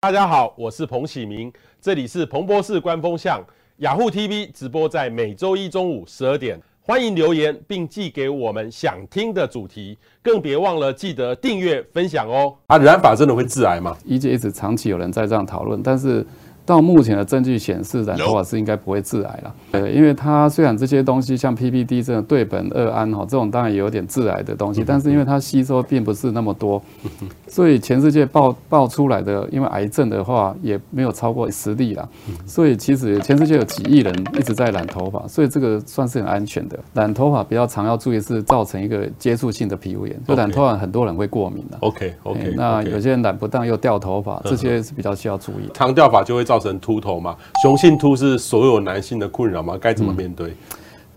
大家好，我是彭启明，这里是彭博士官方向雅虎 TV 直播，在每周一中午十二点，欢迎留言并寄给我们想听的主题，更别忘了记得订阅分享哦。啊，染发真的会致癌吗？一直一直长期有人在这样讨论，但是。到目前的证据显示，染头发是应该不会致癌了。呃，因为它虽然这些东西像 PPD 这种对苯二胺哈，这种当然也有点致癌的东西，但是因为它吸收并不是那么多，所以全世界爆爆出来的，因为癌症的话也没有超过十例了。所以其实全世界有几亿人一直在染头发，所以这个算是很安全的。染头发比较常要注意是造成一个接触性的皮肤炎，就染头发很多人会过敏的。OK OK，那有些人染不当又掉头发，这些是比较需要注意。长掉发就会造成秃头嘛？雄性秃是所有男性的困扰吗？该怎么面对？哎、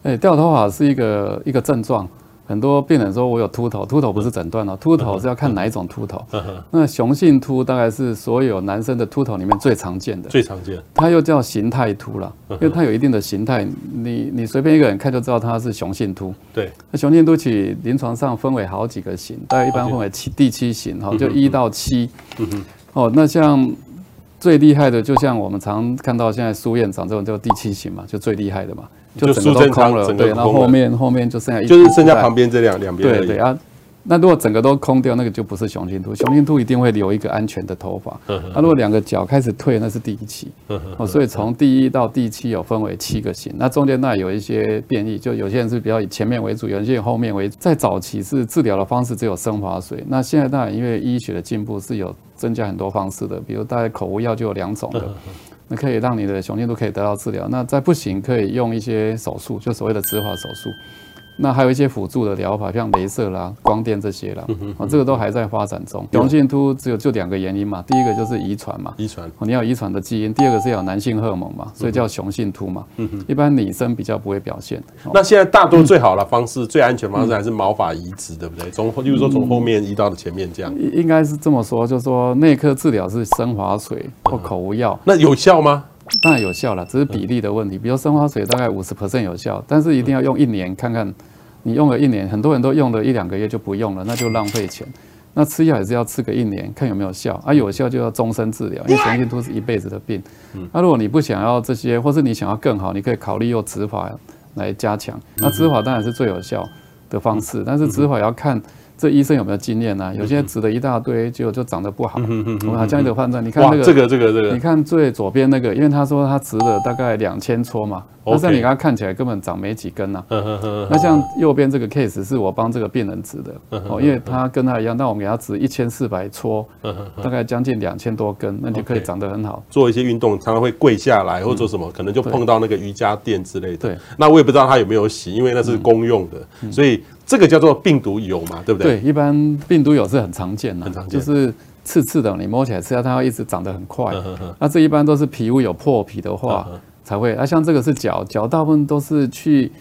嗯欸，掉头发是一个一个症状。很多病人说我有秃头，秃头不是诊断哦，秃头是要看哪一种秃头。那雄性秃大概是所有男生的秃头里面最常见的，最常见。它又叫形态秃了，因为它有一定的形态，你你随便一个人看就知道它是雄性秃。对，那雄性秃其临床上分为好几个型，大概一般分为七第七型哈，就一到七。哦，那像。最厉害的，就像我们常看到现在苏院长这种，就第七型嘛，就最厉害的嘛，就整个都空了，对，然后后面后面就剩下一，就是剩下旁边这两两边。对对啊，那如果整个都空掉，那个就不是雄性秃，雄性秃一定会留一个安全的头发。那如果两个角开始退，那是第一期。哦，所以从第一到第七有分为七个型，那中间那有一些变异，就有些人是比较以前面为主，有些以后面为主。在早期是治疗的方式只有生发水，那现在当然因为医学的进步是有。增加很多方式的，比如大概口服药就有两种的，那可以让你的雄性都可以得到治疗。那再不行，可以用一些手术，就所谓的植发手术。那还有一些辅助的疗法，像镭射啦、光电这些啦，啊，这个都还在发展中。雄性秃只有就两个原因嘛，第一个就是遗传嘛，遗传，你要遗传的基因；第二个是有男性荷尔蒙嘛，所以叫雄性秃嘛。一般女生比较不会表现。那现在大多最好的方式、最安全方式还是毛发移植，对不对？从，例如说从后面移到的前面这样。应该是这么说，就是说内科治疗是生发水或口服药，那有效吗？当然有效了，只是比例的问题。比如生发水大概五十 percent 有效，但是一定要用一年看看。你用了一年，很多人都用了一两个月就不用了，那就浪费钱。那吃药也是要吃个一年，看有没有效。啊，有效就要终身治疗，因为雄性都是一辈子的病。那如果你不想要这些，或是你想要更好，你可以考虑用植法来加强。那植法当然是最有效的方式，但是植发要看。这医生有没有经验呢、啊？有些植了一大堆，结果就长得不好。我们好像一个判断，你看那个，这个这个这个，你看最左边那个，因为他说他植了大概两千撮嘛，但是你给他看起来根本长没几根呐。那像右边这个 case 是我帮这个病人植的，哦，因为他跟他一样，那我们给他植一千四百撮，大概将近两千多根，那就可以长得很好。做一些运动常常会跪下来或者做什么，可能就碰到那个瑜伽垫之类的。对，那我也不知道他有没有洗，因为那是公用的，所以。这个叫做病毒疣嘛，对不对？对，一般病毒疣是很常见的，很常见，就是刺刺的，你摸起来吃药，它会一直长得很快。那这一般都是皮肤有破皮的话才会。那，像这个是脚，脚大部分都是去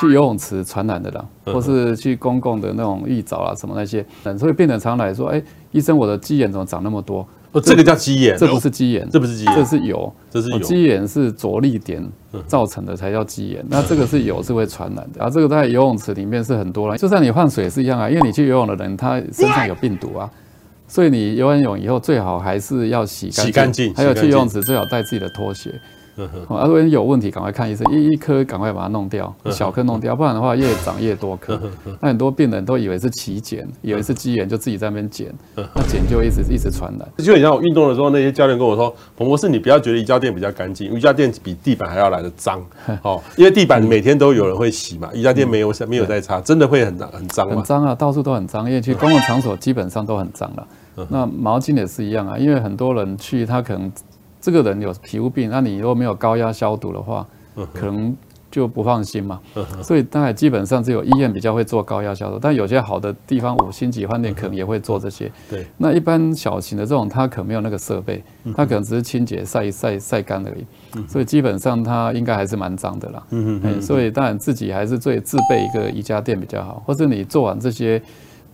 去游泳池传染的啦，或是去公共的那种浴澡啊什么那些。所以病人常来说，哎，医生，我的鸡眼怎么长那么多？哦，这个叫鸡眼，这不是鸡眼，这不是鸡眼，这是油，这是油。鸡眼是着力点造成的，才叫鸡眼。那这个是油，是会传染的。啊，这个在游泳池里面是很多了，就算你换水是一样啊，因为你去游泳的人，他身上有病毒啊，所以你游完泳以后最好还是要洗干净，洗干净。还有去游泳池最好带自己的拖鞋。啊，如果有问题，赶快看医生，一一颗赶快把它弄掉，小颗弄掉，不然的话越长越多颗。那很多病人都以为是起茧，以为是鸡眼，就自己在那边剪，那剪就一直一直传染。就很像我运动的时候，那些教练跟我说：“彭博士，你不要觉得瑜伽垫比较干净，瑜伽垫比地板还要来的脏。”哦，因为地板每天都有人会洗嘛，瑜伽垫没有没有在擦，真的会很很脏。很脏啊，到处都很脏，因为去公共场所基本上都很脏了。那毛巾也是一样啊，因为很多人去，他可能。这个人有皮肤病，那你如果没有高压消毒的话，可能就不放心嘛。所以大概基本上只有医院比较会做高压消毒，但有些好的地方五星级饭店可能也会做这些。对，那一般小型的这种，它可能没有那个设备，它可能只是清洁晒一晒晒干而已。所以基本上它应该还是蛮脏的啦。嗯嗯。所以当然自己还是最自备一个瑜伽垫比较好，或者你做完这些。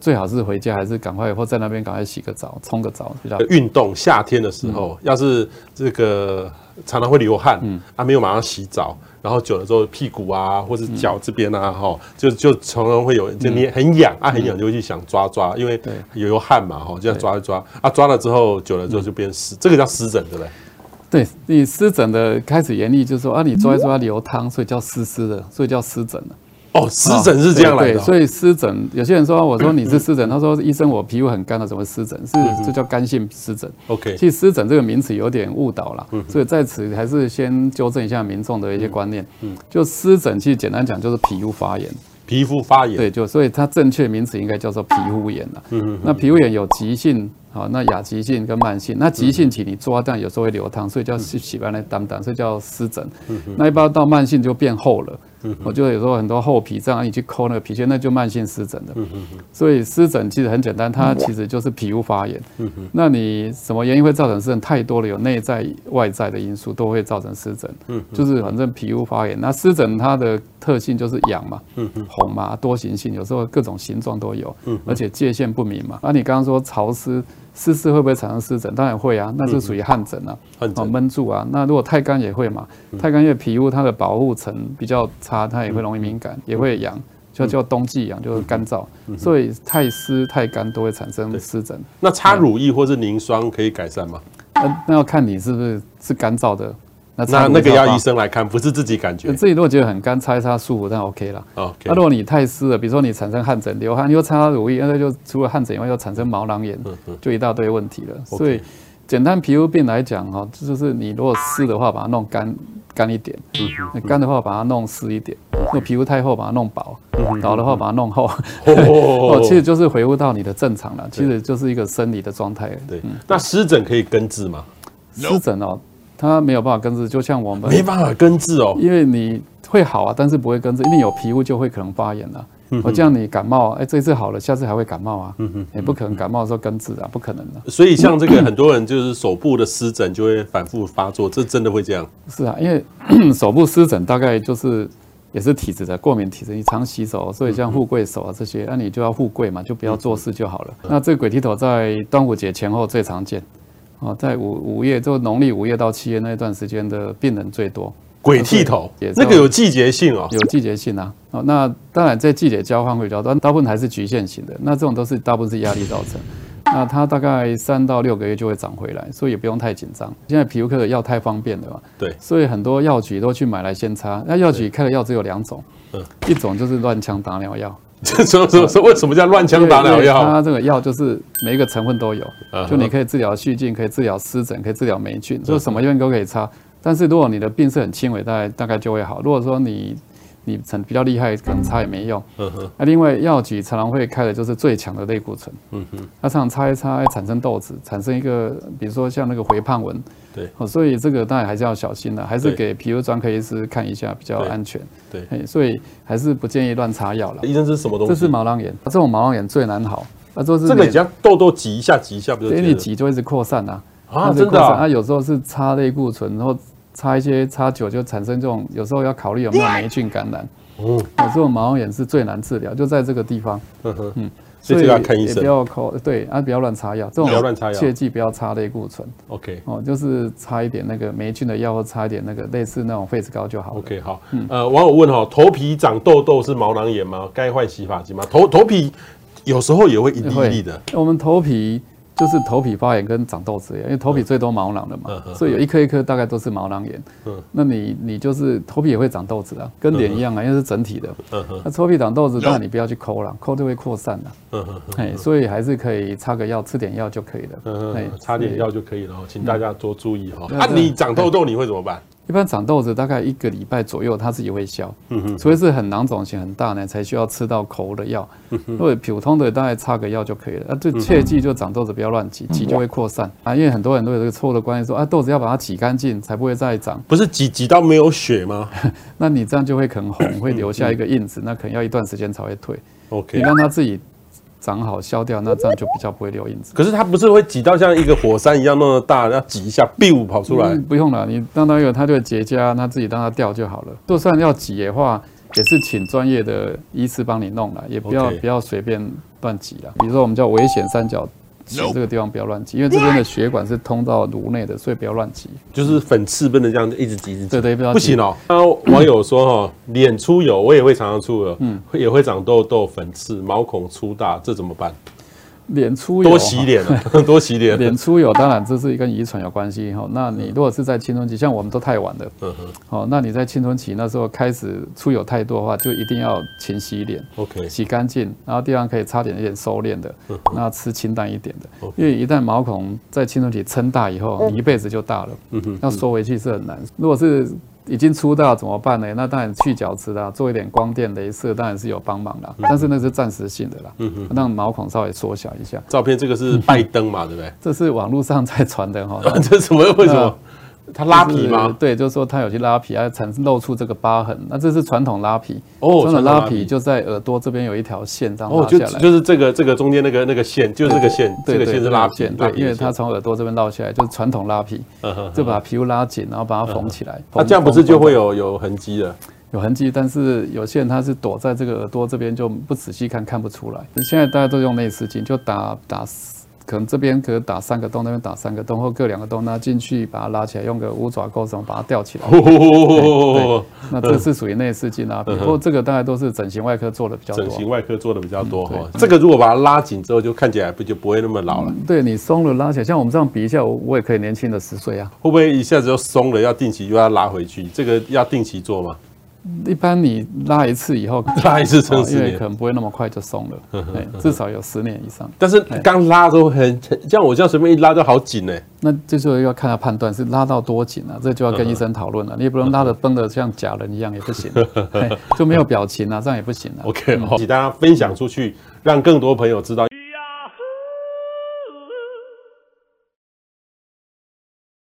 最好是回家，还是赶快或在那边赶快洗个澡、冲个澡比较。运动夏天的时候，要是这个常常会流汗，嗯，啊，没有马上洗澡，然后久了之后屁股啊，或是脚这边啊，哈、嗯，就就常常会有就你很痒、嗯、啊，很痒就会去想抓抓，因为有有汗嘛，哈，就要抓一抓，啊，抓了之后久了之后就变湿，这个叫湿疹，对不对？对，你湿疹的开始原理就是说啊，你抓一抓流汤，所以叫湿湿的，所以叫湿疹了。哦，湿疹是这样来的。对，所以湿疹，有些人说，我说你是湿疹，他说医生我皮肤很干了，怎么湿疹？是这叫干性湿疹。OK，其实湿疹这个名词有点误导了，所以在此还是先纠正一下民众的一些观念。嗯，就湿疹其实简单讲就是皮肤发炎。皮肤发炎。对，就所以它正确名词应该叫做皮肤炎了。嗯嗯。那皮肤炎有急性。好，那亚急性跟慢性，那急性期你抓，但有时候会流汤，所以叫洗洗完来当当，所以叫湿疹。那一般到慢性就变厚了，我就有时候很多厚皮，这样你去抠那个皮屑，那就慢性湿疹的。所以湿疹其实很简单，它其实就是皮肤发炎。那你什么原因会造成湿疹？太多了，有内在外在的因素都会造成湿疹。就是反正皮肤发炎，那湿疹它的特性就是痒嘛，红嘛，多形性，有时候各种形状都有，而且界限不明嘛。那你刚刚说潮湿。湿湿会不会产生湿疹？当然会啊，那是属于汗疹啊，哦闷住啊。那如果太干也会嘛，太干因为皮肤它的保护层比较差，它也会容易敏感，也会痒，就叫冬季痒，就是干燥。所以太湿太干都会产生湿疹。那擦乳液或是凝霜可以改善吗？那那要看你是不是是干燥的。那那那个要医生来看，不是自己感觉。自己如果觉得很干，擦一擦舒服，那 OK 了。那 Okay.、啊、如果你太湿了，比如说你产生汗疹、流汗，你又擦乳液，那就除了汗疹以外，又产生毛囊炎，就一大堆问题了。所以简单皮肤病来讲，哈，就是你如果湿的话，把它弄干干一点；那干的话，把它弄湿一点。如果皮肤太厚，把它弄薄；薄的话，把它弄厚。哦，其实就是恢复到你的正常了，其实就是一个生理的状态。对，那湿疹可以根治吗？湿疹哦。它没有办法根治，就像我们没办法根治哦，因为你会好啊，但是不会根治，因为有皮肤就会可能发炎了。我这样你感冒，哎，这次好了，下次还会感冒啊，也不可能感冒的时候根治啊，不可能的。所以像这个很多人就是手部的湿疹就会反复发作，这真的会这样？是啊，因为 手部湿疹大概就是也是体质的过敏体质，你常洗手，所以像富贵手啊这些，那你就要富贵嘛，就不要做事就好了。那这个鬼剃头在端午节前后最常见。啊，在五五月，就农历五月到七月那一段时间的病人最多。鬼剃头，那个有季节性哦，有季节性啊。哦，那当然在季节交换会比较多，大部分还是局限性的。那这种都是大部分是压力造成。那它大概三到六个月就会长回来，所以也不用太紧张。现在皮肤科的药太方便了嘛，对，所以很多药局都去买来先擦。那药局开的药只有两种，一种就是乱枪打鸟药。这 说说说，为什么叫乱枪打鸟药？它这个药就是每一个成分都有，就你可以治疗细菌，可以治疗湿疹，可以治疗霉菌，就什么用都可以擦。但是如果你的病是很轻微，大概大概就会好。如果说你你成比较厉害，可能擦也没用。嗯哼。那另外药局常常会开的就是最强的类固醇。嗯哼。它常常擦一擦，会产生痘子，产生一个比如说像那个肥胖纹。对。哦，所以这个当然还是要小心的，还是给皮肤专科医师看一下比较安全。对。对。所以还是不建议乱擦药了。医生，这是什么东西？这是毛囊炎。这种毛囊炎最难好。啊，这是这个你像痘痘挤一下挤一下，不就？因为你挤就一直扩散啊。啊，真的啊。它有时候是擦类固醇，然后擦一些擦久就产生这种，有时候要考虑有没有霉菌感染。嗯，有，这种毛囊炎是最难治疗，就在这个地方。嗯哼，嗯，所以要看医生，不要抠，对啊，不要乱擦药，这种不要乱擦药，切记不要擦类固醇。OK，哦，就是擦一点那个霉菌的药，或擦一点那个类似那种痱子膏就好。OK，好，呃，网友问哈，头皮长痘痘是毛囊炎吗？该换洗发精吗？头头皮有时候也会一粒一粒的。我们头皮。就是头皮发炎跟长痘子一样，因为头皮最多毛囊的嘛，所以有一颗一颗大概都是毛囊炎。那你你就是头皮也会长痘子啊，跟脸一样啊，因为是整体的。那头皮长痘子，当然你不要去抠了，抠就会扩散了。哎，所以还是可以擦个药，吃点药就可以了。哎，擦点药就可以了，请大家多注意哈。啊，你长痘痘你会怎么办？一般长痘子大概一个礼拜左右，它自己会消。嗯哼，除非是很囊肿型很大呢，才需要吃到口服的药。嗯哼，或者普通的大概擦个药就可以了。啊，就切记就长痘子不要乱挤，挤就会扩散啊。因为很多人都有这个错误的观念，说啊，痘子要把它挤干净才不会再长。不是挤挤到没有血吗？那你这样就会可能红，会留下一个印子，那可能要一段时间才会退。OK，你让它自己。长好消掉，那这样就比较不会留印子。可是它不是会挤到像一个火山一样那么大，要挤一下，biu 跑出来？嗯、不用了，你让它有，它就会结痂，它自己让它掉就好了。就算要挤的话，也是请专业的医师帮你弄了，也不要不要随便乱挤了。比如说我们叫危险三角请这个地方不要乱挤，因为这边的血管是通到颅内的，所以不要乱挤。就是粉刺不能这样一直挤一直挤。对对，不要不行哦。那网友说哈，脸出油，我也会常常出油，嗯，也会长痘痘、粉刺、毛孔粗大，这怎么办？脸出油，多洗脸啊，多洗脸。脸出油，当然这是跟遗传有关系哈。那你如果是在青春期，像我们都太晚了，嗯哼，好，那你在青春期那时候开始出油太多的话，就一定要勤洗脸，OK，洗干净，然后地方可以擦点一点收敛的，那吃清淡一点的，因为一旦毛孔在青春期撑大以后，你一辈子就大了，嗯哼，要收回去是很难。如果是已经出道怎么办呢？那当然去角质啦，做一点光电、镭射，当然是有帮忙啦。但是那是暂时性的啦，嗯哼，让毛孔稍微缩小一下。照片这个是拜登嘛，对不对？这是网络上在传的哈。这什么？为什么？他拉皮吗？对，就是说他有去拉皮，还产生露出这个疤痕。那这是传统拉皮哦，传统拉皮就在耳朵这边有一条线这样拉下来，就是这个这个中间那个那个线，就是这个线，这个线是拉皮，对，因为它从耳朵这边绕下来，就是传统拉皮，就把皮肤拉紧，然后把它缝起来。那这样不是就会有有痕迹了？有痕迹，但是有些人他是躲在这个耳朵这边，就不仔细看看不出来。现在大家都用内视镜，就打打。可能这边可以打三个洞，那边打三个洞，或各两个洞，那进去把它拉起来，用个五爪钩什么把它吊起来。那这是属于内视镜啊，不过这个大概都是整形外科做的比较多。整形外科做的比较多哈。这个如果把它拉紧之后，就看起来不就不会那么老了。对，你松了拉起来，像我们这样比一下，我我也可以年轻的十岁啊。会不会一下子就松了？要定期又要拉回去？这个要定期做吗？一般你拉一次以后，拉一次撑十年，可能不会那么快就松了，至少有十年以上。但是刚拉都很，像我这样随便一拉都好紧呢。那这时候要看他判断是拉到多紧啊，这就要跟医生讨论了。你也不能拉的绷的像假人一样也不行，就没有表情啊，这样也不行啊。OK，好，请大家分享出去，让更多朋友知道。